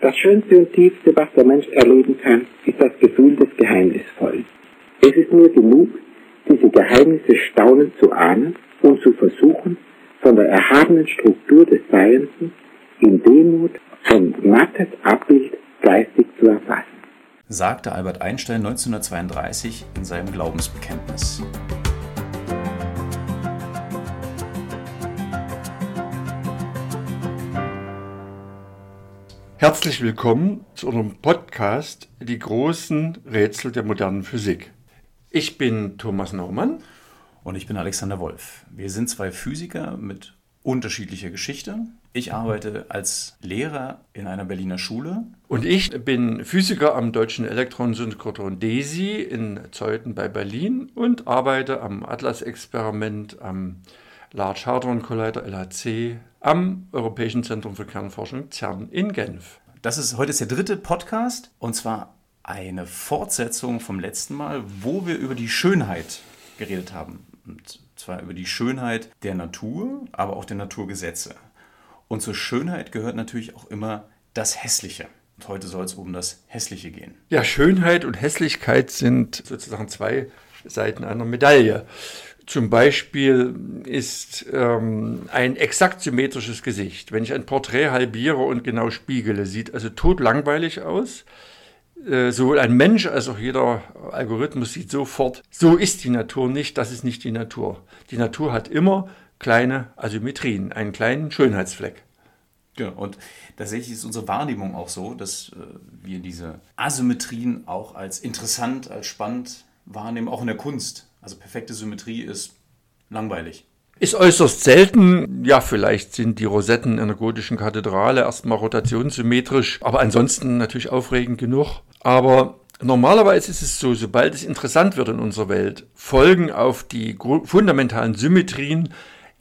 Das Schönste und Tiefste, was der Mensch erleben kann, ist das Gefühl des Geheimnisvollen. Es ist nur genug, diese Geheimnisse staunend zu ahnen und zu versuchen, von der erhabenen Struktur des Seienden in Demut ein mattes Abbild geistig zu erfassen. Sagte Albert Einstein 1932 in seinem Glaubensbekenntnis. Herzlich willkommen zu unserem Podcast Die großen Rätsel der modernen Physik. Ich bin Thomas Naumann. Und ich bin Alexander Wolf. Wir sind zwei Physiker mit unterschiedlicher Geschichte. Ich arbeite als Lehrer in einer Berliner Schule. Und ich bin Physiker am Deutschen Elektronensynchrotron DESI in Zeuthen bei Berlin und arbeite am Atlas-Experiment am Large Hadron Collider LHC am Europäischen Zentrum für Kernforschung CERN in Genf. Das ist heute ist der dritte Podcast und zwar eine Fortsetzung vom letzten Mal, wo wir über die Schönheit geredet haben. Und zwar über die Schönheit der Natur, aber auch der Naturgesetze. Und zur Schönheit gehört natürlich auch immer das Hässliche. Und heute soll es um das Hässliche gehen. Ja, Schönheit und Hässlichkeit sind sozusagen zwei Seiten einer Medaille. Zum Beispiel ist ähm, ein exakt symmetrisches Gesicht. Wenn ich ein Porträt halbiere und genau spiegele, sieht also totlangweilig aus. Äh, sowohl ein Mensch als auch jeder Algorithmus sieht sofort, so ist die Natur nicht, das ist nicht die Natur. Die Natur hat immer kleine Asymmetrien, einen kleinen Schönheitsfleck. Ja, und tatsächlich ist unsere Wahrnehmung auch so, dass äh, wir diese Asymmetrien auch als interessant, als spannend wahrnehmen, auch in der Kunst. Also perfekte Symmetrie ist langweilig. Ist äußerst selten. Ja, vielleicht sind die Rosetten in der gotischen Kathedrale erstmal rotationssymmetrisch, aber ansonsten natürlich aufregend genug. Aber normalerweise ist es so, sobald es interessant wird in unserer Welt, folgen auf die fundamentalen Symmetrien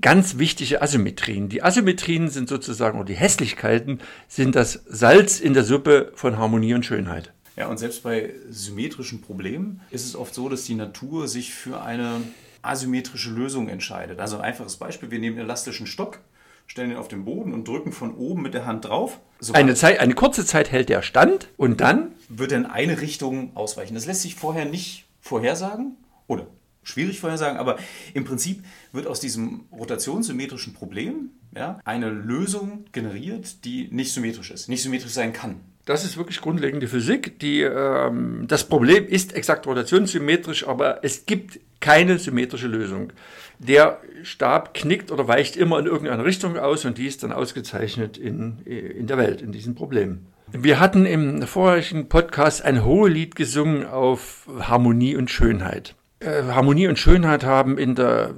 ganz wichtige Asymmetrien. Die Asymmetrien sind sozusagen, oder die Hässlichkeiten sind das Salz in der Suppe von Harmonie und Schönheit. Ja, und selbst bei symmetrischen Problemen ist es oft so, dass die Natur sich für eine asymmetrische Lösung entscheidet. Also ein einfaches Beispiel, wir nehmen einen elastischen Stock, stellen ihn auf den Boden und drücken von oben mit der Hand drauf. eine, Zeit, eine kurze Zeit hält der Stand und dann wird er in eine Richtung ausweichen. Das lässt sich vorher nicht vorhersagen oder schwierig vorhersagen, aber im Prinzip wird aus diesem rotationssymmetrischen Problem ja, eine Lösung generiert, die nicht symmetrisch ist, nicht symmetrisch sein kann. Das ist wirklich grundlegende Physik. Die, ähm, das Problem ist exakt rotationssymmetrisch, aber es gibt keine symmetrische Lösung. Der Stab knickt oder weicht immer in irgendeine Richtung aus und die ist dann ausgezeichnet in, in der Welt, in diesem Problem. Wir hatten im vorherigen Podcast ein Hohelied gesungen auf Harmonie und Schönheit. Äh, Harmonie und Schönheit haben in der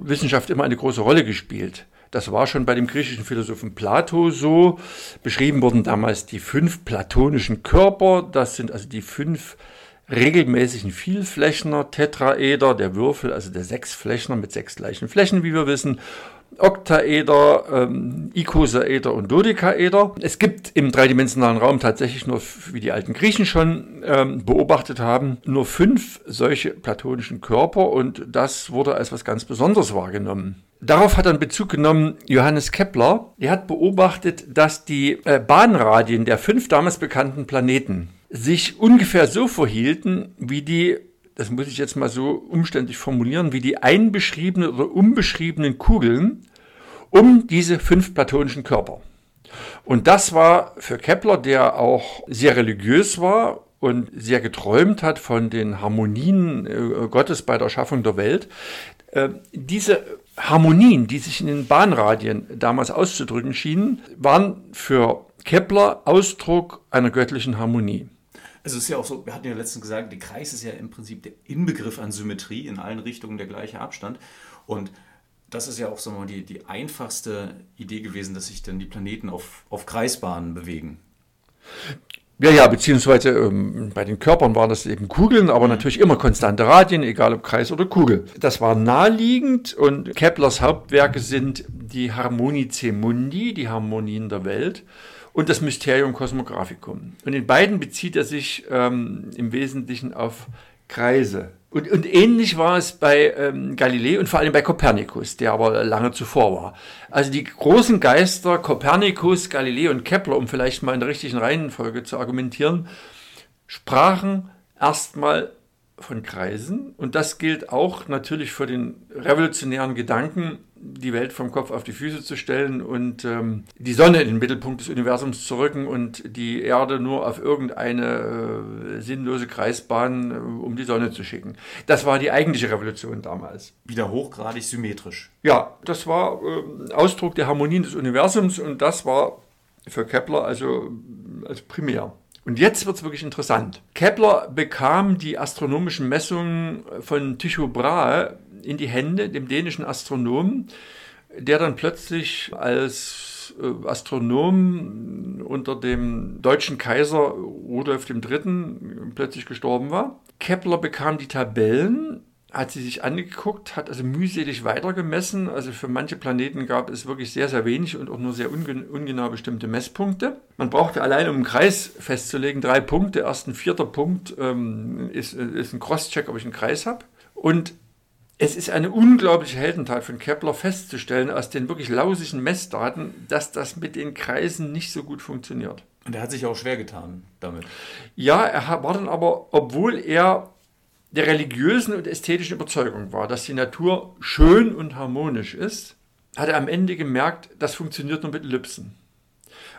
Wissenschaft immer eine große Rolle gespielt. Das war schon bei dem griechischen Philosophen Plato so. Beschrieben wurden damals die fünf platonischen Körper. Das sind also die fünf regelmäßigen Vielflächner, Tetraeder, der Würfel, also der Sechsflächner mit sechs gleichen Flächen, wie wir wissen. Oktaeder, ähm, Ikosaeder und Dodekaeder. Es gibt im dreidimensionalen Raum tatsächlich nur, wie die alten Griechen schon ähm, beobachtet haben, nur fünf solche platonischen Körper und das wurde als was ganz Besonderes wahrgenommen. Darauf hat dann Bezug genommen Johannes Kepler. Er hat beobachtet, dass die äh, Bahnradien der fünf damals bekannten Planeten sich ungefähr so verhielten, wie die, das muss ich jetzt mal so umständlich formulieren, wie die einbeschriebenen oder unbeschriebenen Kugeln um diese fünf platonischen Körper. Und das war für Kepler, der auch sehr religiös war und sehr geträumt hat von den Harmonien äh, Gottes bei der Schaffung der Welt, äh, diese Harmonien, die sich in den Bahnradien damals auszudrücken schienen, waren für Kepler Ausdruck einer göttlichen Harmonie. Also es ist ja auch so, wir hatten ja letztens gesagt, der Kreis ist ja im Prinzip der Inbegriff an Symmetrie, in allen Richtungen der gleiche Abstand. Und das ist ja auch so mal die, die einfachste Idee gewesen, dass sich dann die Planeten auf, auf Kreisbahnen bewegen. Ja, ja, beziehungsweise ähm, bei den Körpern waren das eben Kugeln, aber mhm. natürlich immer konstante Radien, egal ob Kreis oder Kugel. Das war naheliegend und Keplers Hauptwerke sind die Harmonice Mundi, die Harmonien der Welt, und das Mysterium Cosmographicum. Und in beiden bezieht er sich ähm, im Wesentlichen auf Kreise. Und, und ähnlich war es bei ähm, Galilei und vor allem bei Kopernikus, der aber lange zuvor war. Also die großen Geister Kopernikus, Galilei und Kepler, um vielleicht mal in der richtigen Reihenfolge zu argumentieren, sprachen erstmal von Kreisen. Und das gilt auch natürlich für den revolutionären Gedanken, die Welt vom Kopf auf die Füße zu stellen und ähm, die Sonne in den Mittelpunkt des Universums zu rücken und die Erde nur auf irgendeine äh, sinnlose Kreisbahn äh, um die Sonne zu schicken. Das war die eigentliche Revolution damals. Wieder hochgradig symmetrisch. Ja, das war äh, Ausdruck der Harmonien des Universums und das war für Kepler also, also primär. Und jetzt wird es wirklich interessant. Kepler bekam die astronomischen Messungen von Tycho Brahe in die Hände, dem dänischen Astronomen, der dann plötzlich als äh, Astronom unter dem deutschen Kaiser Rudolf III. plötzlich gestorben war. Kepler bekam die Tabellen hat sie sich angeguckt, hat also mühselig weitergemessen. Also für manche Planeten gab es wirklich sehr, sehr wenig und auch nur sehr ungenau bestimmte Messpunkte. Man brauchte allein, um einen Kreis festzulegen, drei Punkte. Erst ein vierter Punkt ähm, ist, ist ein Crosscheck, ob ich einen Kreis habe. Und es ist eine unglaubliche Heldentat von Kepler festzustellen, aus den wirklich lausigen Messdaten, dass das mit den Kreisen nicht so gut funktioniert. Und er hat sich auch schwer getan damit. Ja, er war dann aber, obwohl er der religiösen und ästhetischen Überzeugung war, dass die Natur schön und harmonisch ist, hat er am Ende gemerkt, das funktioniert nur mit Ellipsen.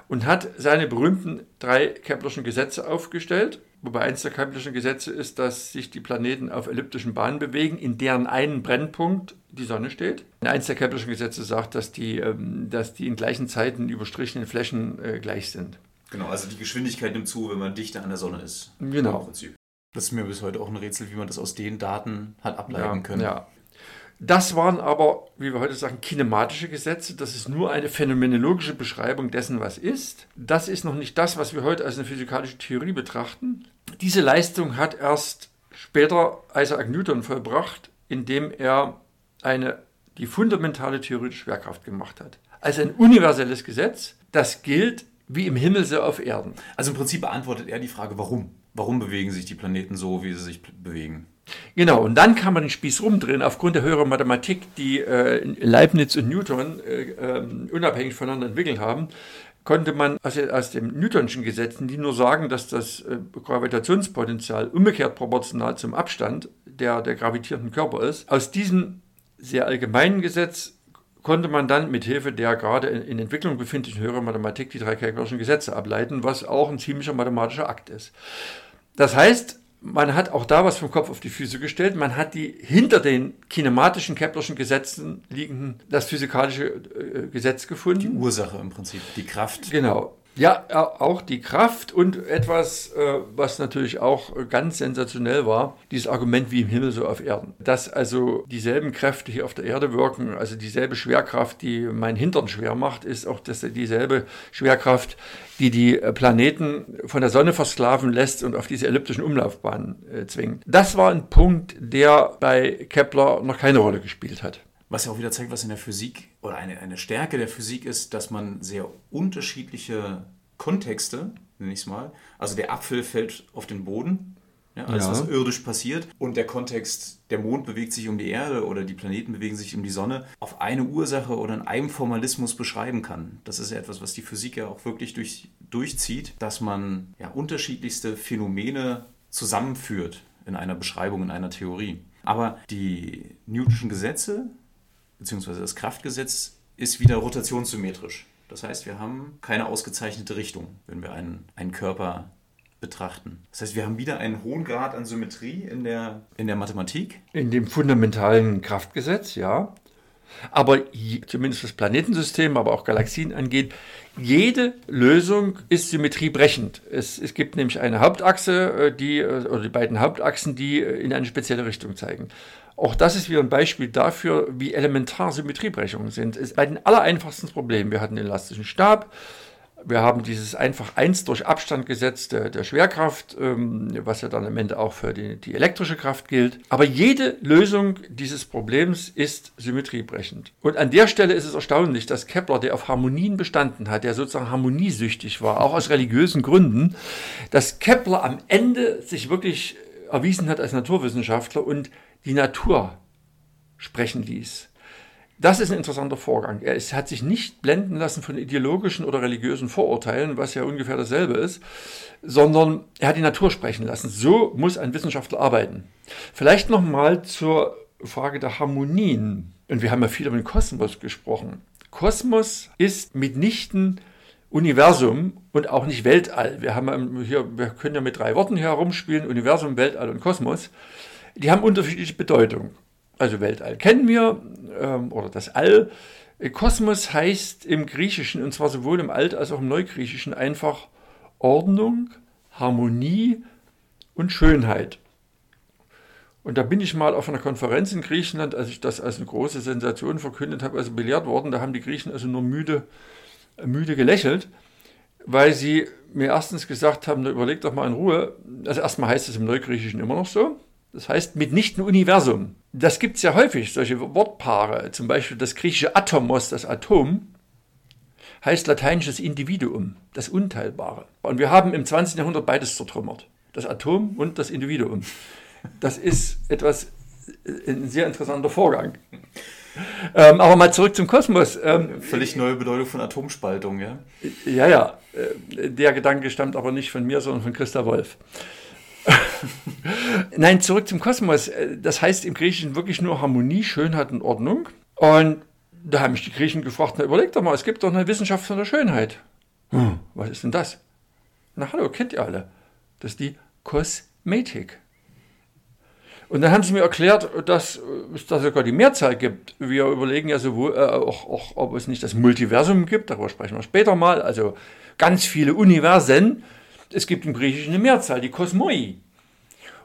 Und hat seine berühmten drei Keplerschen Gesetze aufgestellt, wobei eins der Keplerschen Gesetze ist, dass sich die Planeten auf elliptischen Bahnen bewegen, in deren einen Brennpunkt die Sonne steht. Eins der Keplerschen Gesetze sagt, dass die, ähm, dass die in gleichen Zeiten überstrichenen Flächen äh, gleich sind. Genau, also die Geschwindigkeit nimmt zu, wenn man dichter an der Sonne ist. Genau. Im Prinzip. Das ist mir bis heute auch ein Rätsel, wie man das aus den Daten hat ableiten ja, können. Ja. Das waren aber, wie wir heute sagen, kinematische Gesetze. Das ist nur eine phänomenologische Beschreibung dessen, was ist. Das ist noch nicht das, was wir heute als eine physikalische Theorie betrachten. Diese Leistung hat erst später Isaac Newton vollbracht, indem er eine, die fundamentale Theorie der Schwerkraft gemacht hat. Also ein universelles Gesetz, das gilt wie im Himmel so auf Erden. Also im Prinzip beantwortet er die Frage, warum? Warum bewegen sich die Planeten so, wie sie sich bewegen. Genau, und dann kann man den Spieß rumdrehen. Aufgrund der höheren Mathematik, die äh, Leibniz und Newton äh, äh, unabhängig voneinander entwickelt haben, konnte man aus, aus den Newtonschen Gesetzen, die nur sagen, dass das äh, Gravitationspotenzial umgekehrt proportional zum Abstand der, der gravitierenden Körper ist, aus diesem sehr allgemeinen Gesetz konnte man dann mit Hilfe der gerade in, in Entwicklung befindlichen höheren Mathematik die drei Keplerschen Gesetze ableiten, was auch ein ziemlicher mathematischer Akt ist. Das heißt, man hat auch da was vom Kopf auf die Füße gestellt. Man hat die hinter den kinematischen Keplerschen Gesetzen liegenden, das physikalische äh, Gesetz gefunden. Die Ursache im Prinzip, die Kraft. Genau. Ja, auch die Kraft und etwas, äh, was natürlich auch ganz sensationell war, dieses Argument wie im Himmel so auf Erden. Dass also dieselben Kräfte hier auf der Erde wirken, also dieselbe Schwerkraft, die mein Hintern schwer macht, ist auch dass dieselbe Schwerkraft, die die Planeten von der Sonne versklaven lässt und auf diese elliptischen Umlaufbahnen äh, zwingt. Das war ein Punkt, der bei Kepler noch keine Rolle gespielt hat. Was ja auch wieder zeigt, was in der Physik oder eine, eine Stärke der Physik ist, dass man sehr unterschiedliche Kontexte, nenne ich es mal, also der Apfel fällt auf den Boden, ja, alles ja. was irdisch passiert und der Kontext, der Mond bewegt sich um die Erde oder die Planeten bewegen sich um die Sonne, auf eine Ursache oder in einem Formalismus beschreiben kann. Das ist ja etwas, was die Physik ja auch wirklich durch, durchzieht, dass man ja unterschiedlichste Phänomene zusammenführt in einer Beschreibung, in einer Theorie. Aber die Newtonschen Gesetze beziehungsweise das Kraftgesetz ist wieder rotationssymmetrisch. Das heißt, wir haben keine ausgezeichnete Richtung, wenn wir einen, einen Körper betrachten. Das heißt, wir haben wieder einen hohen Grad an Symmetrie in der, in der Mathematik. In dem fundamentalen Kraftgesetz, ja. Aber zumindest was Planetensystem, aber auch Galaxien angeht, jede Lösung ist symmetriebrechend. Es, es gibt nämlich eine Hauptachse, äh, die, äh, oder die beiden Hauptachsen, die äh, in eine spezielle Richtung zeigen. Auch das ist wieder ein Beispiel dafür, wie elementar Symmetriebrechungen sind. Es ist bei den allereinfachsten Problemen. Wir hatten den elastischen Stab, wir haben dieses einfach 1 durch Abstand Gesetz der, der Schwerkraft, ähm, was ja dann am Ende auch für die, die, elektrische Kraft gilt. Aber jede Lösung dieses Problems ist symmetriebrechend. Und an der Stelle ist es erstaunlich, dass Kepler, der auf Harmonien bestanden hat, der sozusagen harmoniesüchtig war, auch aus religiösen Gründen, dass Kepler am Ende sich wirklich erwiesen hat als Naturwissenschaftler und die Natur sprechen ließ. Das ist ein interessanter Vorgang. Er hat sich nicht blenden lassen von ideologischen oder religiösen Vorurteilen, was ja ungefähr dasselbe ist, sondern er hat die Natur sprechen lassen. So muss ein Wissenschaftler arbeiten. Vielleicht nochmal zur Frage der Harmonien. Und wir haben ja viel über den Kosmos gesprochen. Kosmos ist mitnichten Universum und auch nicht Weltall. Wir, haben hier, wir können ja mit drei Worten hier herumspielen, Universum, Weltall und Kosmos. Die haben unterschiedliche Bedeutung. Also Weltall kennen wir, ähm, oder das All. Kosmos heißt im Griechischen, und zwar sowohl im Alt- als auch im Neugriechischen, einfach Ordnung, Harmonie und Schönheit. Und da bin ich mal auf einer Konferenz in Griechenland, als ich das als eine große Sensation verkündet habe, also belehrt worden, da haben die Griechen also nur müde, müde gelächelt, weil sie mir erstens gesagt haben, überleg doch mal in Ruhe. Also erstmal heißt es im Neugriechischen immer noch so, das heißt mitnichten Universum. Das gibt es ja häufig, solche Wortpaare. Zum Beispiel das griechische Atomos, das Atom, heißt lateinisches Individuum, das Unteilbare. Und wir haben im 20. Jahrhundert beides zertrümmert. Das Atom und das Individuum. Das ist etwas, äh, ein sehr interessanter Vorgang. Ähm, aber mal zurück zum Kosmos. Ähm, Völlig neue Bedeutung von Atomspaltung, ja? Ja, ja. Äh, der Gedanke stammt aber nicht von mir, sondern von Christa Wolf. Nein, zurück zum Kosmos. Äh, das heißt im Griechischen wirklich nur Harmonie, Schönheit und Ordnung. Und da haben mich die Griechen gefragt, na überleg doch mal, es gibt doch eine Wissenschaft von der Schönheit. Hm, was ist denn das? Na hallo, kennt ihr alle. Das ist die Kosmetik. Und dann haben sie mir erklärt, dass es da sogar die Mehrzahl gibt. Wir überlegen ja sowohl, äh, auch, auch, ob es nicht das Multiversum gibt, darüber sprechen wir später mal, also ganz viele Universen es gibt im Griechischen eine Mehrzahl, die Kosmoi.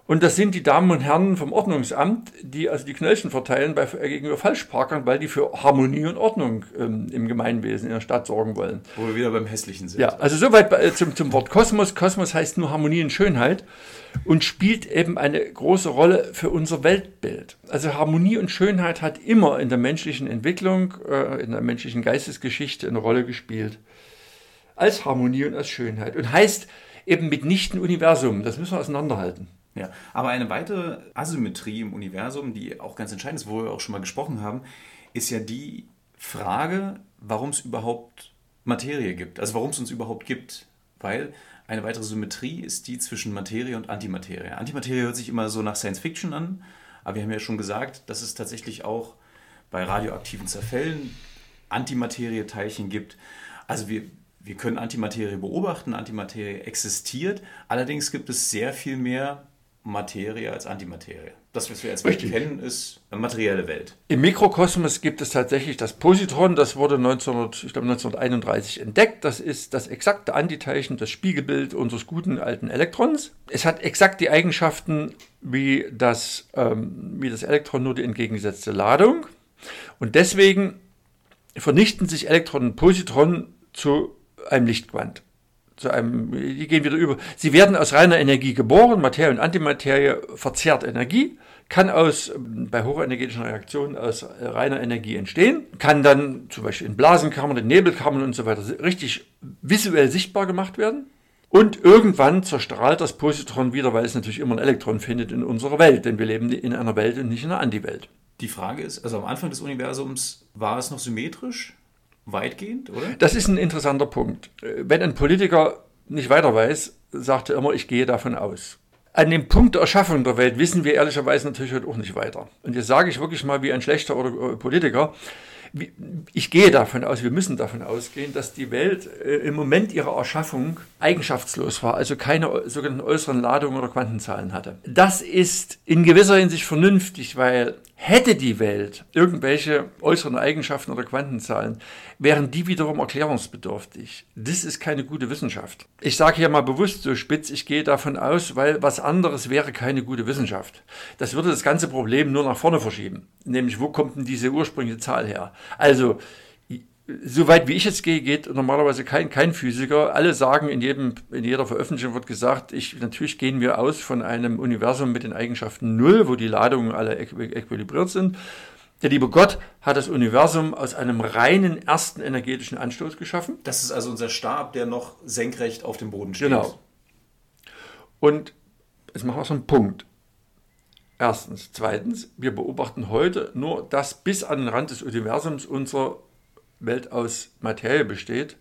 Und das sind die Damen und Herren vom Ordnungsamt, die also die Knöllchen verteilen bei, äh, gegenüber Falschparkern, weil die für Harmonie und Ordnung ähm, im Gemeinwesen in der Stadt sorgen wollen. Wo wir wieder beim Hässlichen sind. Ja, also soweit äh, zum, zum Wort Kosmos. Kosmos heißt nur Harmonie und Schönheit und spielt eben eine große Rolle für unser Weltbild. Also Harmonie und Schönheit hat immer in der menschlichen Entwicklung, äh, in der menschlichen Geistesgeschichte eine Rolle gespielt. Als Harmonie und als Schönheit. Und heißt, eben mitnichten Universum. Das müssen wir auseinanderhalten. Ja, aber eine weitere Asymmetrie im Universum, die auch ganz entscheidend ist, wo wir auch schon mal gesprochen haben, ist ja die Frage, warum es überhaupt Materie gibt. Also warum es uns überhaupt gibt. Weil eine weitere Symmetrie ist die zwischen Materie und Antimaterie. Antimaterie hört sich immer so nach Science Fiction an, aber wir haben ja schon gesagt, dass es tatsächlich auch bei radioaktiven Zerfällen Antimaterie-Teilchen gibt. Also wir, wir können Antimaterie beobachten, Antimaterie existiert, allerdings gibt es sehr viel mehr Materie als Antimaterie. Das, was wir als Welt kennen, ist eine materielle Welt. Im Mikrokosmos gibt es tatsächlich das Positron, das wurde 1900, ich glaube 1931 entdeckt. Das ist das exakte Antiteilchen, das Spiegelbild unseres guten alten Elektrons. Es hat exakt die Eigenschaften wie das, ähm, wie das Elektron, nur die entgegengesetzte Ladung. Und deswegen vernichten sich Elektronen und Positronen zu einem Lichtquant. Zu einem, die gehen wieder über. Sie werden aus reiner Energie geboren. Materie und Antimaterie verzehrt Energie, kann aus, bei hochenergetischen Reaktionen aus reiner Energie entstehen, kann dann zum Beispiel in Blasenkammern, in Nebelkammern und so weiter richtig visuell sichtbar gemacht werden. Und irgendwann zerstrahlt das Positron wieder, weil es natürlich immer ein Elektron findet in unserer Welt, denn wir leben in einer Welt und nicht in einer Antiwelt. Die Frage ist, also am Anfang des Universums war es noch symmetrisch? Weitgehend, oder? Das ist ein interessanter Punkt. Wenn ein Politiker nicht weiter weiß, sagt er immer, ich gehe davon aus. An dem Punkt der Erschaffung der Welt wissen wir ehrlicherweise natürlich heute auch nicht weiter. Und jetzt sage ich wirklich mal wie ein schlechter oder Politiker, ich gehe davon aus, wir müssen davon ausgehen, dass die Welt äh, im Moment ihrer Erschaffung eigenschaftslos war, also keine sogenannten äußeren Ladungen oder Quantenzahlen hatte. Das ist in gewisser Hinsicht vernünftig, weil Hätte die Welt irgendwelche äußeren Eigenschaften oder Quantenzahlen, wären die wiederum erklärungsbedürftig. Das ist keine gute Wissenschaft. Ich sage hier mal bewusst so spitz, ich gehe davon aus, weil was anderes wäre keine gute Wissenschaft. Das würde das ganze Problem nur nach vorne verschieben. Nämlich, wo kommt denn diese ursprüngliche Zahl her? Also, Soweit wie ich jetzt gehe, geht normalerweise kein, kein Physiker. Alle sagen, in, jedem, in jeder Veröffentlichung wird gesagt, ich, natürlich gehen wir aus von einem Universum mit den Eigenschaften Null, wo die Ladungen alle äquilibriert sind. Der liebe Gott hat das Universum aus einem reinen ersten energetischen Anstoß geschaffen. Das ist also unser Stab, der noch senkrecht auf dem Boden steht. Genau. Und jetzt machen wir so einen Punkt. Erstens. Zweitens, wir beobachten heute nur, dass bis an den Rand des Universums unsere Welt aus Materie besteht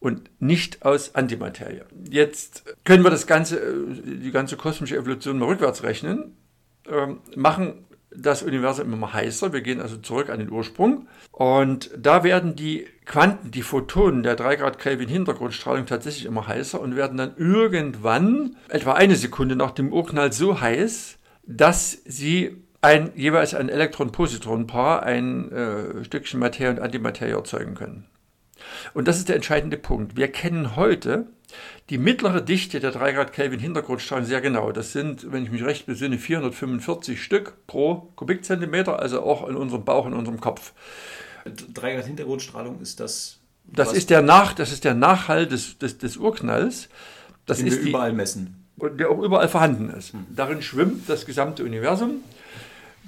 und nicht aus Antimaterie. Jetzt können wir das ganze, die ganze kosmische Evolution mal rückwärts rechnen, ähm, machen das Universum immer heißer. Wir gehen also zurück an den Ursprung. Und da werden die Quanten, die Photonen der 3 Grad Kelvin Hintergrundstrahlung tatsächlich immer heißer und werden dann irgendwann, etwa eine Sekunde nach dem Urknall, so heiß, dass sie ein, jeweils ein Elektron-Positron-Paar, ein äh, Stückchen Materie und Antimaterie erzeugen können. Und das ist der entscheidende Punkt. Wir kennen heute die mittlere Dichte der 3 Grad Kelvin Hintergrundstrahlung sehr genau. Das sind, wenn ich mich recht besinne, 445 Stück pro Kubikzentimeter, also auch in unserem Bauch, in unserem Kopf. 3 Grad Hintergrundstrahlung ist das. Das ist der, Nach, das ist der Nachhall des, des, des Urknalls. Das den ist wir die, überall messen. und der auch überall vorhanden ist. Darin schwimmt das gesamte Universum.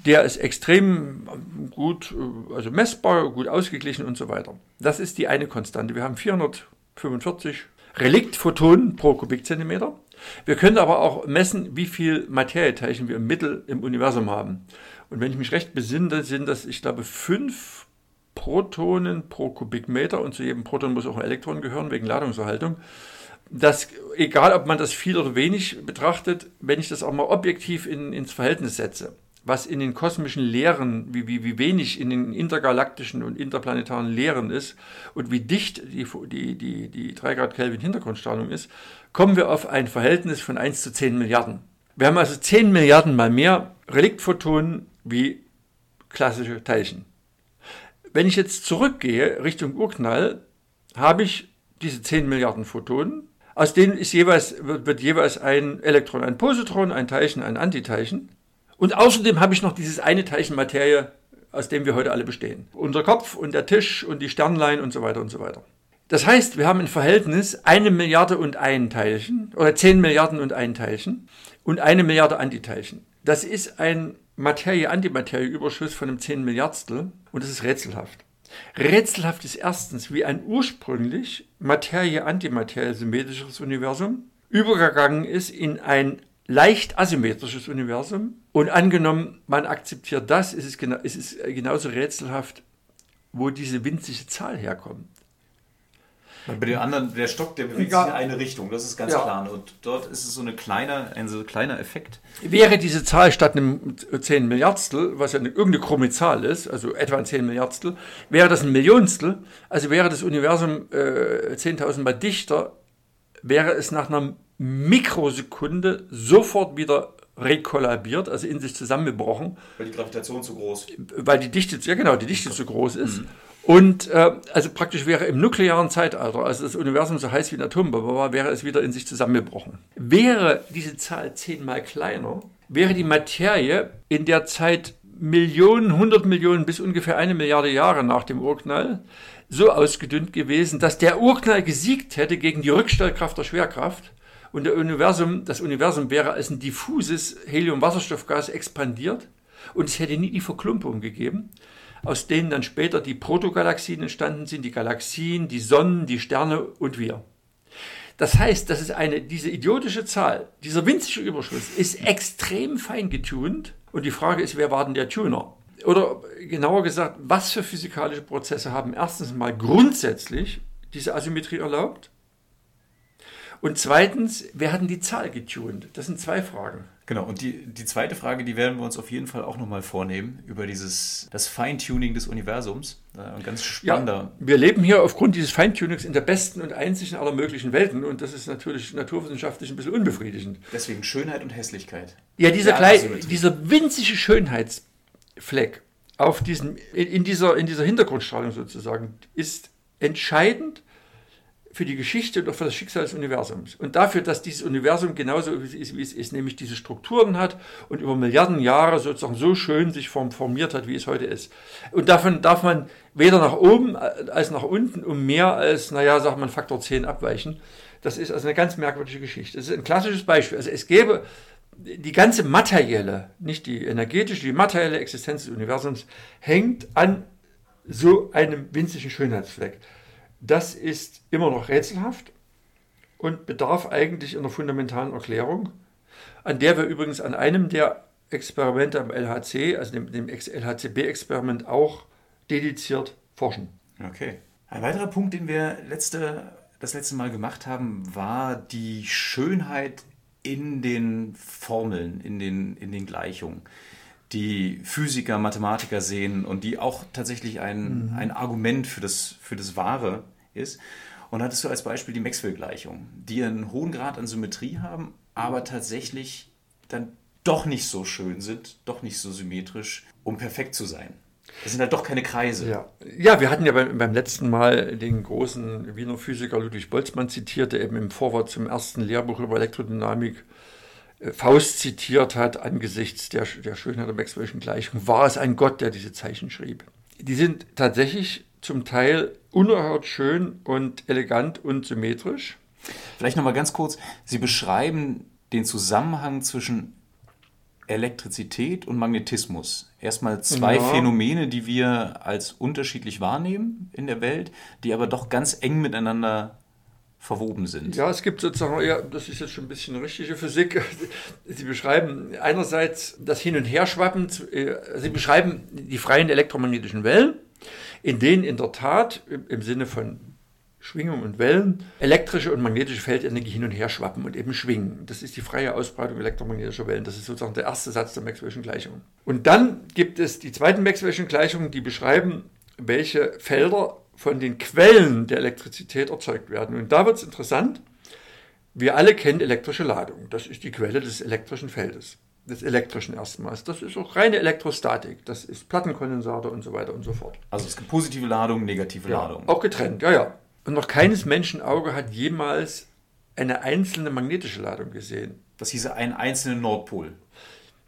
Der ist extrem gut, äh, also messbar, gut ausgeglichen und so weiter. Das ist die eine Konstante. Wir haben 445 Reliktphotonen pro Kubikzentimeter. Wir können aber auch messen, wie viel Materieteilchen wir im Mittel im Universum haben. Und wenn ich mich recht besinne, sind das, ich glaube, fünf Protonen pro Kubikmeter und zu jedem Proton muss auch ein Elektron gehören wegen Ladungserhaltung. Das, egal ob man das viel oder wenig betrachtet, wenn ich das auch mal objektiv in, ins Verhältnis setze, was in den kosmischen Lehren, wie, wie, wie wenig in den intergalaktischen und interplanetaren Lehren ist und wie dicht die, die, die, die 3 Grad Kelvin Hintergrundstrahlung ist, kommen wir auf ein Verhältnis von 1 zu 10 Milliarden. Wir haben also 10 Milliarden mal mehr Reliktphotonen wie klassische Teilchen. Wenn ich jetzt zurückgehe Richtung Urknall, habe ich diese 10 Milliarden Photonen, aus denen ist jeweils, wird, wird jeweils ein Elektron, ein Positron, ein Teilchen, ein Antiteilchen. Und außerdem habe ich noch dieses eine Teilchen Materie, aus dem wir heute alle bestehen. Unser Kopf und der Tisch und die Sternlein und so weiter und so weiter. Das heißt, wir haben ein Verhältnis eine Milliarde und ein Teilchen oder 10 Milliarden und ein Teilchen und eine Milliarde Antiteilchen. Das ist ein Materie-Antimaterie-Überschuss von einem 10 Milliardstel und das ist rätselhaft. Rätselhaft ist erstens, wie ein ursprünglich Materie-Antimaterie-symmetrisches Universum übergegangen ist in ein leicht asymmetrisches Universum. Und angenommen, man akzeptiert das, ist es, gena ist es genauso rätselhaft, wo diese winzige Zahl herkommt. Bei den anderen, der Stock, der bewegt Ja. sich in eine Richtung, das ist ganz Ja. klar. Und dort ist es so eine kleine, ein so kleiner Effekt. Wäre diese Zahl statt einem 10 Milliardstel, was ja eine, irgendeine krumme Zahl ist, also etwa ein 10 Milliardstel, wäre das ein Millionstel, also wäre das Universum äh, 10.000 Mal dichter, wäre es nach einer Mikrosekunde sofort wieder rekollabiert, also in sich zusammengebrochen, Weil die Gravitation zu groß. weil die Dichte, ja genau, die Dichte zu groß ist. Und äh, also praktisch wäre im nuklearen Zeitalter, als das Universum so heiß wie ein Atombombe war, wäre es wieder in sich zusammengebrochen. Wäre diese Zahl zehnmal kleiner, wäre die Materie in der Zeit Millionen, hundert Millionen bis ungefähr eine Milliarde Jahre nach dem Urknall so ausgedünnt gewesen, dass der Urknall gesiegt hätte gegen die Rückstellkraft der Schwerkraft und Universum, das Universum wäre als ein diffuses Helium-Wasserstoffgas expandiert und es hätte nie die Verklumpung gegeben, aus denen dann später die Protogalaxien entstanden sind, die Galaxien, die Sonnen, die Sterne und wir. Das heißt, das ist eine, diese idiotische Zahl, dieser winzige Überschuss ist extrem fein getunt und die Frage ist, wer war denn der Tuner? Oder genauer gesagt, was für physikalische Prozesse haben erstens mal grundsätzlich diese Asymmetrie erlaubt? Und zweitens, wer hat denn die Zahl getunt? Das sind zwei Fragen. Genau, und die, die zweite Frage, die werden wir uns auf jeden Fall auch nochmal vornehmen, über dieses, das Feintuning des Universums. Äh, Ein ganz spannender. wir leben hier aufgrund dieses Feintunings in der besten und einzigen aller möglichen Welten und das ist natürlich naturwissenschaftlich ein bisschen unbefriedigend. Deswegen Schönheit und Hässlichkeit. Ja, dieser, Asymmetrie. dieser winzige Schönheitsfleck auf diesem, in, dieser, in dieser Hintergrundstrahlung sozusagen ist entscheidend für die Geschichte und auch für das Schicksal des Universums. Und dafür, dass dieses Universum genauso ist, wie es ist, nämlich diese Strukturen hat und über Milliarden Jahre sozusagen so schön sich form, formiert hat, wie es heute ist. Und davon darf man weder nach oben als nach unten um mehr als, naja, sagt man, Faktor 10 abweichen. Das ist also eine ganz merkwürdige Geschichte. Das ist ein klassisches Beispiel. Also es gäbe die ganze materielle, nicht die energetische, die materielle Existenz des Universums hängt an so einem winzigen Schönheitsfleck. Das ist immer noch rätselhaft und bedarf eigentlich einer fundamentalen Erklärung, an der wir übrigens an einem der Experimente am LHC, also dem, dem LHCb-Experiment auch dediziert forschen. Okay. Ein weiterer Punkt, den wir letzte, das letzte Mal gemacht haben, war die Schönheit in den Formeln, in den, in den Gleichungen, die Physiker, Mathematiker sehen und die auch tatsächlich ein, mhm. ein Argument für das, für das Wahre ist. Und hattest du als Beispiel die Maxwell-Gleichung, die einen hohen Grad an Symmetrie haben, aber tatsächlich dann doch nicht so schön sind, doch nicht so symmetrisch, um perfekt zu sein. Das sind halt doch keine Kreise. Ja, ja wir hatten ja beim, beim letzten Mal den großen Wiener Physiker Ludwig Boltzmann zitiert, der eben im Vorwort zum ersten Lehrbuch über Elektrodynamik äh, Faust zitiert hat, angesichts der, der Schönheit der Maxwell'schen Gleichung, war es ein Gott, der diese Zeichen schrieb. Die sind tatsächlich zum Teil unerhört schön und elegant und symmetrisch. Vielleicht nochmal ganz kurz, Sie beschreiben den Zusammenhang zwischen Elektrizität und Magnetismus. Erstmal zwei ja. Phänomene, die wir als unterschiedlich wahrnehmen in der Welt, die aber doch ganz eng miteinander verwoben sind. Ja, es gibt sozusagen, ja, das ist jetzt schon ein bisschen richtige Physik. Sie beschreiben einerseits das Hin- und Herschwappen, äh, Sie beschreiben die freien elektromagnetischen Wellen, in denen in der Tat im Sinne von Schwingung und Wellen, elektrische und magnetische Feldenergie hin und her schwappen und eben schwingen. Das ist die freie Ausbreitung elektromagnetischer Wellen. Das ist sozusagen der erste Satz der Maxwell'schen Gleichung. Und dann gibt es die zweiten Maxwell'schen Gleichungen, die beschreiben, welche Felder von den Quellen der Elektrizität erzeugt werden. Und da wird es interessant. Wir alle kennen elektrische Ladung. Das ist die Quelle des elektrischen Feldes, des elektrischen erstmals. Das ist auch reine Elektrostatik. Das ist Plattenkondensator und so weiter und so fort. Also es gibt positive Ladung, negative ja, Ladung. Auch getrennt, ja, ja. Und noch keines Menschenauge hat jemals eine einzelne magnetische Ladung gesehen. Das hieße ein einzelner Nordpol.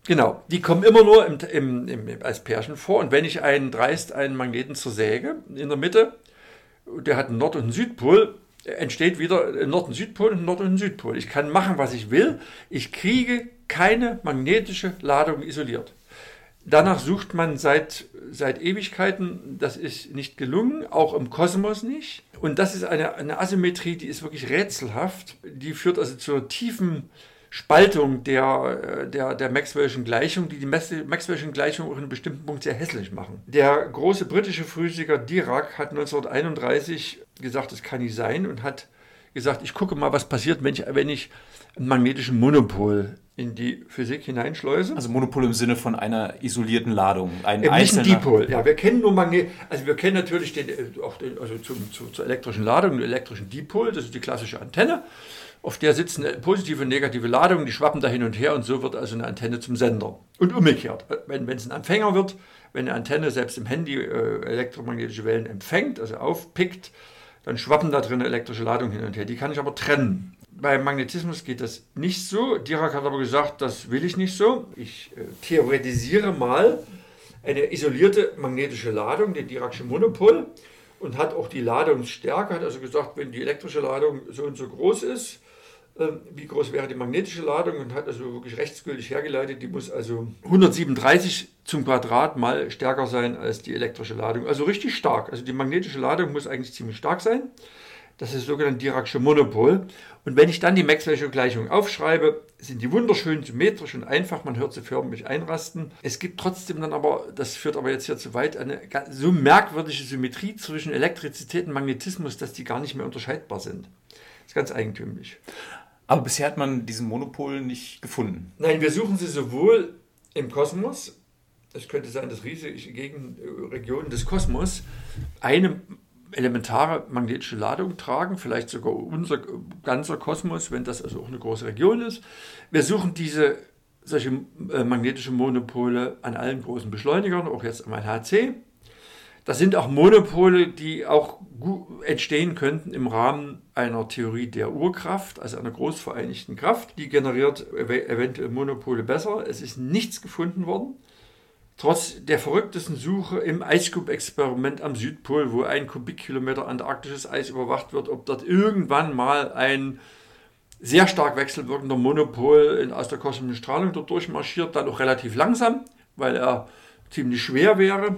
Genau, die kommen immer nur im, im, im, als Pärchen vor. Und wenn ich einen dreist einen Magneten zersäge in der Mitte, der hat einen Nord- und einen Südpol, entsteht wieder ein Nord- und Südpol und ein Nord- und ein Südpol. Ich kann machen, was ich will. Ich kriege keine magnetische Ladung isoliert. Danach sucht man seit, seit Ewigkeiten. Das ist nicht gelungen, auch im Kosmos nicht. Und das ist eine, eine Asymmetrie, die ist wirklich rätselhaft. Die führt also zur tiefen Spaltung der, äh, der, der Maxwell'schen Gleichung, die die Maxwell'schen Gleichung auch in einem bestimmten Punkt sehr hässlich machen. Der große britische Physiker Dirac hat 1931 gesagt, das kann nicht sein und hat gesagt, ich gucke mal, was passiert, wenn ich, wenn ich einen magnetischen Monopol in die Physik hineinschleuse. Also Monopol im Sinne von einer isolierten Ladung. Ein Eben nicht ein Dipol. Ja, wir kennen nur Magnet, also wir kennen natürlich den, äh, auch den, also zum, zu, zur elektrischen Ladung, den elektrischen Dipol, das ist die klassische Antenne. Auf der sitzen positive und negative Ladungen, die schwappen da hin und her und so wird also eine Antenne zum Sender. Und umgekehrt, wenn, wenn es ein Empfänger wird, wenn eine Antenne selbst im Handy äh, elektromagnetische Wellen empfängt, also aufpickt, dann schwappen da drin elektrische Ladungen hin und her. Die kann ich aber trennen beim Magnetismus geht das nicht so. Dirac hat aber gesagt, das will ich nicht so. Ich äh, theoretisiere mal eine isolierte magnetische Ladung, den Diracsche Monopol, und hat auch die Ladungsstärke, hat also gesagt, wenn die elektrische Ladung so und so groß ist, wie groß wäre die magnetische Ladung und hat also wirklich rechtsgültig hergeleitet, die muss also 137 zum Quadrat mal stärker sein als die elektrische Ladung. Also richtig stark. Also die magnetische Ladung muss eigentlich ziemlich stark sein. Das ist das sogenannte Diracsche Monopol. Und wenn ich dann die Maxwell'sche Gleichung aufschreibe, sind die wunderschön symmetrisch und einfach. Man hört sie förmlich einrasten. Es gibt trotzdem dann aber, das führt aber jetzt hier zu weit, eine so merkwürdige Symmetrie zwischen Elektrizität und Magnetismus, dass die gar nicht mehr unterscheidbar sind. Das ist ganz eigentümlich. Aber bisher hat man diesen Monopol nicht gefunden. Nein, wir suchen sie sowohl im Kosmos, es könnte sein, dass riesige Regionen des Kosmos eine elementare magnetische Ladung tragen, vielleicht sogar unser ganzer Kosmos, wenn das also auch eine große Region ist. Wir suchen diese solche äh, magnetische Monopole an allen großen Beschleunigern, auch jetzt am LHC. Das sind auch Monopole, die auch entstehen könnten im Rahmen einer Theorie der Urkraft, also einer großvereinigten Kraft. Die generiert eventuell Monopole besser. Es ist nichts gefunden worden. Trotz der verrücktesten Suche im Eiscube-Experiment am Südpol, wo ein Kubikkilometer antarktisches Eis überwacht wird, ob dort irgendwann mal ein sehr stark wechselwirkender Monopol in, aus der kosmischen Strahlung dort durchmarschiert, dann auch relativ langsam, weil er ziemlich schwer wäre.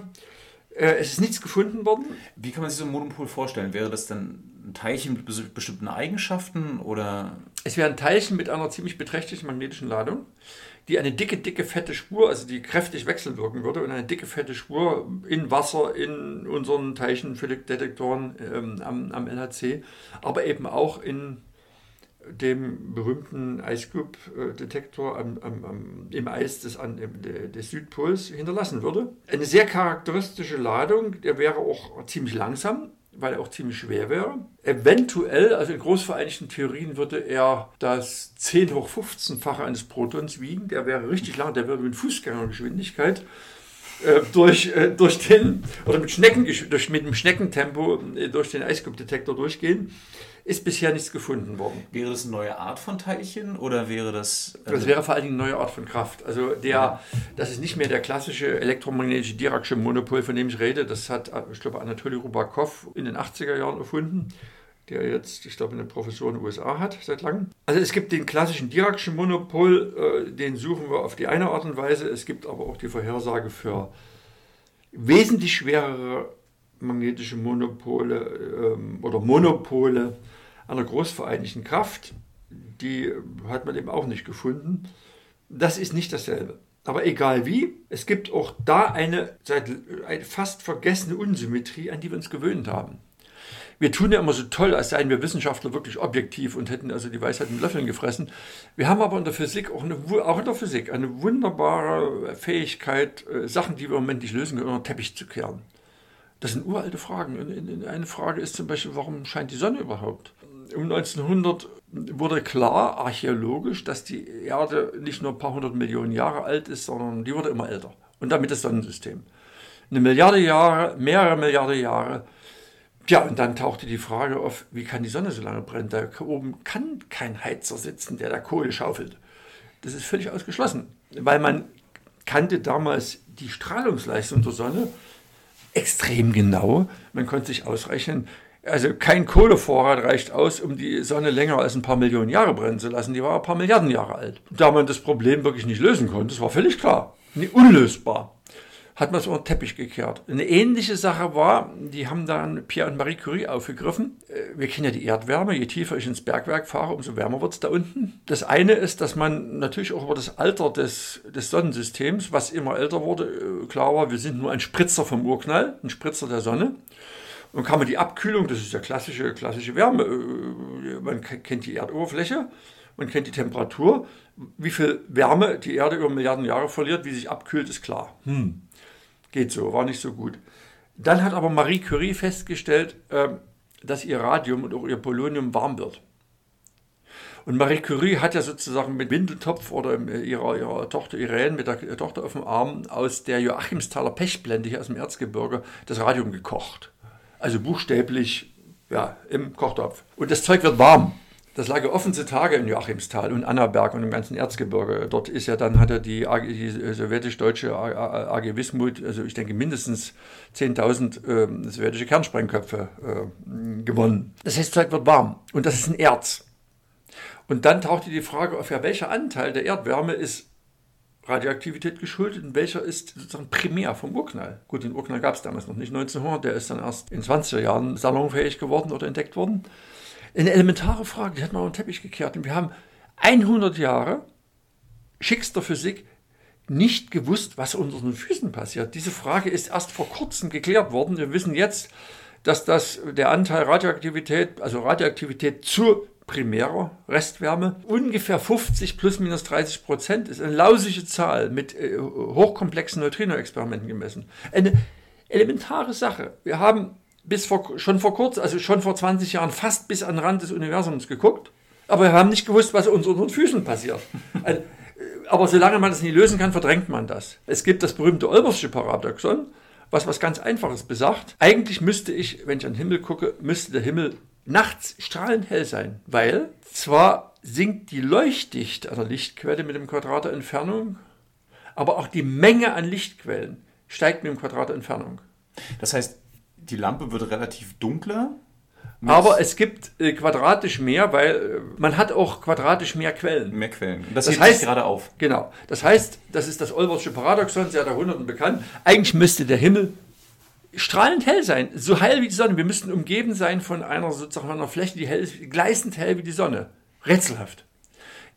Äh, es ist nichts gefunden worden. Wie kann man sich so ein Monopol vorstellen? Wäre das dann ein Teilchen mit bestimmten Eigenschaften oder? Es wäre ein Teilchen mit einer ziemlich beträchtlichen magnetischen Ladung, die eine dicke, dicke, fette Spur, also die kräftig wechselwirken würde und eine dicke, fette Spur in Wasser, in unseren Teilchendetektoren ähm, am, am LHC, aber eben auch in dem berühmten Ice Cube Detektor am, am, am, im Eis des, des Südpols hinterlassen würde. Eine sehr charakteristische Ladung, der wäre auch ziemlich langsam, weil er auch ziemlich schwer wäre. Eventuell, also in großvereinigten Theorien, würde er das 10 hoch 15-fache eines Protons wiegen. Der wäre richtig lang, der würde mit Fußgängergeschwindigkeit äh, durch, äh, durch den, oder mit, Schnecken, durch, mit dem Schneckentempo äh, durch den Ice Cube Detektor durchgehen ist bisher nichts gefunden worden. Wäre das eine neue Art von Teilchen oder wäre das. Also das wäre vor allen Dingen eine neue Art von Kraft. Also der, ja. das ist nicht mehr der klassische elektromagnetische Diracsche Monopol, von dem ich rede. Das hat, ich glaube, Anatoly Rubakov in den 80er Jahren erfunden der jetzt, ich glaube, eine Professur in den USA hat seit langem. Also es gibt den klassischen Diracschen Monopol, äh, den suchen wir auf die eine Art und Weise. Es gibt aber auch die Vorhersage für wesentlich schwerere magnetische Monopole ähm, oder Monopole einer großvereinigten Kraft, die hat man eben auch nicht gefunden. Das ist nicht dasselbe. Aber egal wie, es gibt auch da eine, eine fast vergessene Unsymmetrie, an die wir uns gewöhnt haben. Wir tun ja immer so toll, als seien wir Wissenschaftler wirklich objektiv und hätten also die Weisheit mit Löffeln gefressen. Wir haben aber in der Physik auch, eine, auch in der Physik eine wunderbare Fähigkeit, äh, Sachen, die wir im Moment nicht lösen können, unter Teppich zu kehren. Das sind uralte Fragen. Eine Frage ist zum Beispiel, warum scheint die Sonne überhaupt? um 1900 wurde klar, archäologisch, dass die Erde nicht nur ein paar hundert Millionen Jahre alt ist, sondern die wurde immer älter. Und damit das Sonnensystem. Eine Milliarde Jahre, mehrere Milliarden Jahre. Ja, und dann tauchte die Frage auf, wie kann die Sonne so lange brennen? Da oben kann kein Heizer sitzen, der da Kohle schaufelt. Das ist völlig ausgeschlossen, weil man kannte damals die Strahlungsleistung der Sonne extrem genau. Man konnte sich ausrechnen, also kein Kohlevorrat reicht aus, um die Sonne länger als ein paar Millionen Jahre brennen zu lassen. Die war ein paar Milliarden Jahre alt. Da man das Problem wirklich nicht lösen konnte, das war völlig klar, unlösbar, hat man es unter den Teppich gekehrt. Eine ähnliche Sache war, die haben dann Pierre und Marie Curie aufgegriffen. Äh, wir kennen ja die Erdwärme. Je tiefer ich ins Bergwerk fahre, umso wärmer wird es da unten. Das eine ist, dass man natürlich auch über das Alter des, des Sonnensystems, was immer älter wurde, äh, klar war, wir sind nur ein Spritzer vom Urknall, ein Spritzer der Sonne. Nun kann man die Abkühlung, das ist ja klassische, klassische Wärme, äh, man kennt die Erdoberfläche, man kennt die Temperatur. Wie viel Wärme die Erde über Milliarden Jahre verliert, wie sich abkühlt, ist klar. Hm. Geht so, war nicht so gut. Dann hat aber Marie Curie festgestellt, ähm, dass ihr Radium und auch ihr Polonium warm wird. Und Marie Curie hat ja sozusagen mit Windeltopf oder ihrer, ihrer Tochter Irene, mit der Tochter auf dem Arm, aus der Joachimsthaler Pechblende hier aus dem Erzgebirge das Radium gekocht. Also buchstäblich ja, im Kochtopf. Und das Zeug wird warm. Das lag ja offen Tage in Joachimsthal und Annaberg und im ganzen Erzgebirge. Dort ist ja dann, hat er die, die sowjetisch-deutsche AG Wismut, also ich denke mindestens 10.000 äh, sowjetische Kernsprengköpfe äh, gewonnen. Das heißt, Zeug wird warm und das ist ein Erz. Und dann tauchte die Frage auf, ja, welcher Anteil der Erdwärme ist Radioaktivität geschuldet und welcher ist sozusagen primär vom Urknall. Gut, den Urknall gab es damals noch nicht 1900, der ist dann erst in 20er Jahren salonfähig geworden oder entdeckt worden. Eine elementare Frage, die hat man auf den Teppich gekehrt. Und wir haben 100 Jahre schickster Physik nicht gewusst, was unter unseren Füßen passiert. Diese Frage ist erst vor kurzem geklärt worden. Wir wissen jetzt, dass das der Anteil Radioaktivität, also Radioaktivität zur primärer Restwärme. Ungefähr 50 plus minus 30 Prozent ist eine lausige Zahl mit äh, hochkomplexen Neutrino-Experimenten gemessen. Eine elementare Sache. Wir haben bis vor, schon vor kurzem, also schon vor 20 Jahren, fast bis an den Rand des Universums geguckt, aber wir haben nicht gewusst, was unter unseren Füßen passiert. Also, äh, aber solange man das nie lösen kann, verdrängt man das. Es gibt das berühmte Olbersche Paradoxon, was was ganz Einfaches besagt. Eigentlich müsste ich, wenn ich an den Himmel gucke, müsste der Himmel nachts strahlend hell sein, weil zwar sinkt die Leuchtdichte einer Lichtquelle mit dem Quadrat der Entfernung, aber auch die Menge an Lichtquellen steigt mit dem Quadrat der Entfernung. Das heißt, die Lampe wird relativ dunkler. Aber es gibt äh, quadratisch mehr, weil äh, man hat auch quadratisch mehr Quellen. Mehr Quellen. Das, das heißt gerade auf. Genau. Das heißt, das ist das Olbersche Paradoxon, seit Jahrhunderten bekannt. Eigentlich müsste der Himmel strahlend hell sein, so hell wie die Sonne. Wir müssten umgeben sein von einer sozusagen einer Fläche, die hell ist, gleißend hell wie die Sonne. Rätselhaft.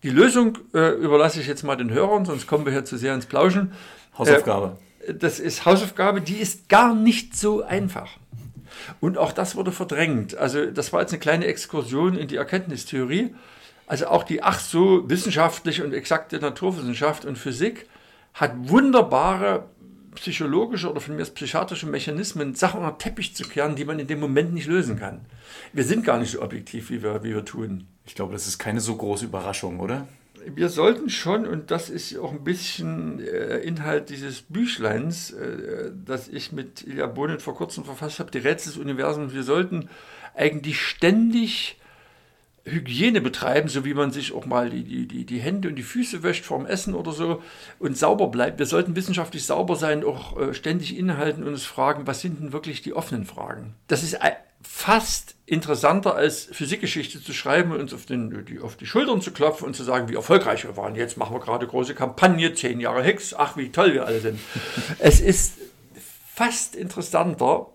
Die Lösung äh, überlasse ich jetzt mal den Hörern, sonst kommen wir hier zu sehr ins Plauschen. Hausaufgabe. Das ist Hausaufgabe, die ist gar nicht so einfach. Und auch das wurde verdrängt. Also das war jetzt eine kleine Exkursion in die Erkenntnistheorie. Also auch die ach so wissenschaftliche und exakte Naturwissenschaft und Physik hat wunderbare psychologische oder von mir psychiatrische Mechanismen, Sachen unter Teppich zu kehren, die man in dem Moment nicht lösen kann. Wir sind gar nicht so objektiv, wie wir, wie wir tun. Ich glaube, das ist keine so große Überraschung, oder? Wir sollten schon, und das ist auch ein bisschen äh, Inhalt dieses Büchleins, äh, das ich mit Ilja Bonet vor kurzem verfasst habe, die Rätsel des Universums, wir sollten eigentlich ständig Hygiene betreiben, so wie man sich auch mal die, die, die, Hände und die Füße wäscht vorm Essen oder so und sauber bleibt. Wir sollten wissenschaftlich sauber sein, auch äh, ständig innehalten und uns fragen, was sind denn wirklich die offenen Fragen? Das ist fast interessanter als Physikgeschichte zu schreiben und uns auf, den, die, auf die Schultern zu klopfen und zu sagen, wie erfolgreich wir waren. Jetzt machen wir gerade große Kampagne, zehn Jahre Hicks, ach wie toll wir alle sind. es ist fast interessanter,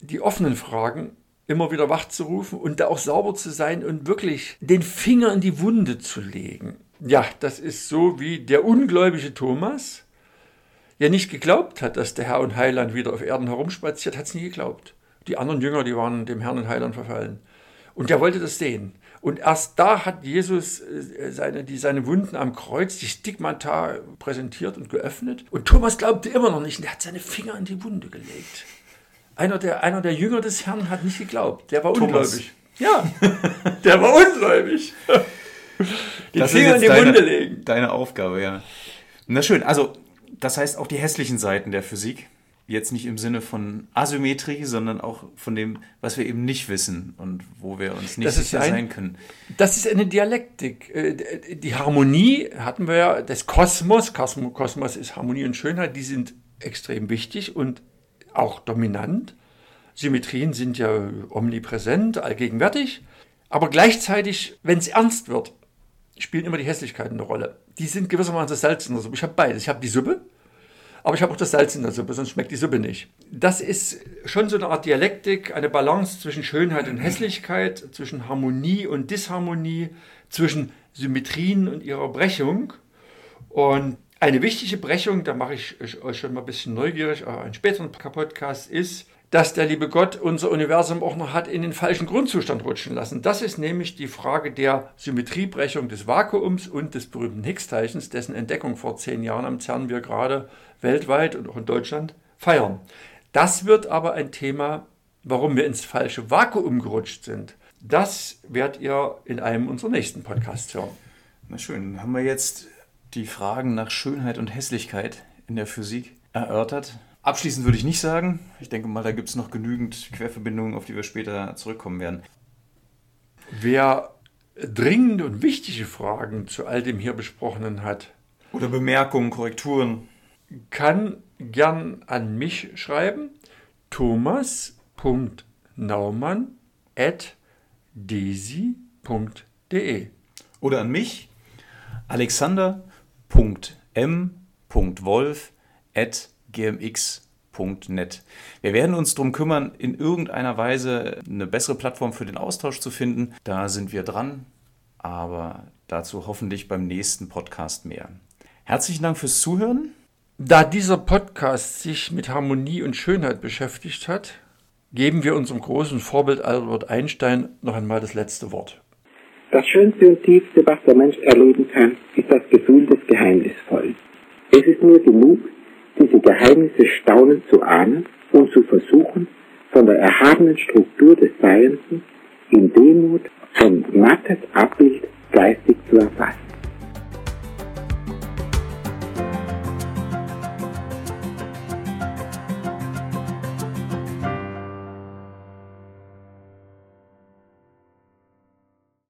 die offenen Fragen immer wieder wach zu rufen und da auch sauber zu sein und wirklich den Finger in die Wunde zu legen. Ja, das ist so wie der ungläubige Thomas, der nicht geglaubt hat, dass der Herr und Heiland wieder auf Erden herumspaziert, hat es nie geglaubt. Die anderen Jünger, die waren dem Herrn und Heiland verfallen. Und der wollte das sehen. Und erst da hat Jesus äh, seine, die, seine Wunden am Kreuz, die Stigmata präsentiert und geöffnet. Und Thomas glaubte immer noch nicht. Und er hat seine Finger in die Wunde gelegt. Einer der, einer der Jünger des Herrn hat nicht geglaubt. Der war Thomas. ungläubig. Ja, der war ungläubig. Die das Finger in die deine, Wunde legen. Deine Aufgabe, ja. Na schön, also das heißt auch die hässlichen Seiten der Physik. Jetzt nicht im Sinne von Asymmetrie, sondern auch von dem, was wir eben nicht wissen und wo wir uns nicht sicher ein, sein können. Das ist eine Dialektik. Äh, die Harmonie hatten wir ja, des Kosmos, Kosmos ist Harmonie und Schönheit, die sind extrem wichtig und auch dominant. Symmetrien sind ja omnipräsent, allgegenwärtig. Aber gleichzeitig, wenn es ernst wird, spielen immer die Hässlichkeiten eine Rolle. Die sind gewissermaßen das Salz in der Suppe. Ich habe beides. Ich habe die Suppe, aber ich habe auch das Salz in der Suppe, sonst schmeckt die Suppe nicht. Das ist schon so eine Art Dialektik, eine Balance zwischen Schönheit und Hässlichkeit, zwischen Harmonie und Disharmonie, zwischen Symmetrien und ihrer Brechung. Und eine wichtige Brechung, da mache ich euch schon mal ein bisschen neugierig, aber einen späteren Podcast ist, dass der liebe Gott unser Universum auch noch hat in den falschen Grundzustand rutschen lassen. Das ist nämlich die Frage der Symmetriebrechung des Vakuums und des berühmten Higgs-Teilchens, dessen Entdeckung vor zehn Jahren am CERN wir gerade weltweit und auch in Deutschland feiern. Das wird aber ein Thema, warum wir ins falsche Vakuum gerutscht sind. Das werdet ihr in einem unserer nächsten Podcasts hören. Na schön, haben wir jetzt die Fragen nach Schönheit und Hässlichkeit in der Physik erörtert. Abschließend würde ich nicht sagen. Ich denke mal, da gibt es noch genügend Querverbindungen, auf die wir später zurückkommen werden. Wer dringende und wichtige Fragen zu all dem hier besprochenen hat, oder Bemerkungen, Korrekturen, kann gern an mich schreiben. thomas.naumann.desi.de Oder an mich, Alexander m.wolf.gmx.net. Wir werden uns darum kümmern, in irgendeiner Weise eine bessere Plattform für den Austausch zu finden. Da sind wir dran, aber dazu hoffentlich beim nächsten Podcast mehr. Herzlichen Dank fürs Zuhören. Da dieser Podcast sich mit Harmonie und Schönheit beschäftigt hat, geben wir unserem großen Vorbild Albert Einstein noch einmal das letzte Wort. Das Schönste und Tiefste, was der Mensch erleben kann, ist das Gefühl des Geheimnisvollen. Es ist nur genug, diese Geheimnisse staunend zu ahnen und zu versuchen, von der erhabenen Struktur des Seienden in Demut ein mattes Abbild geistig zu erfassen.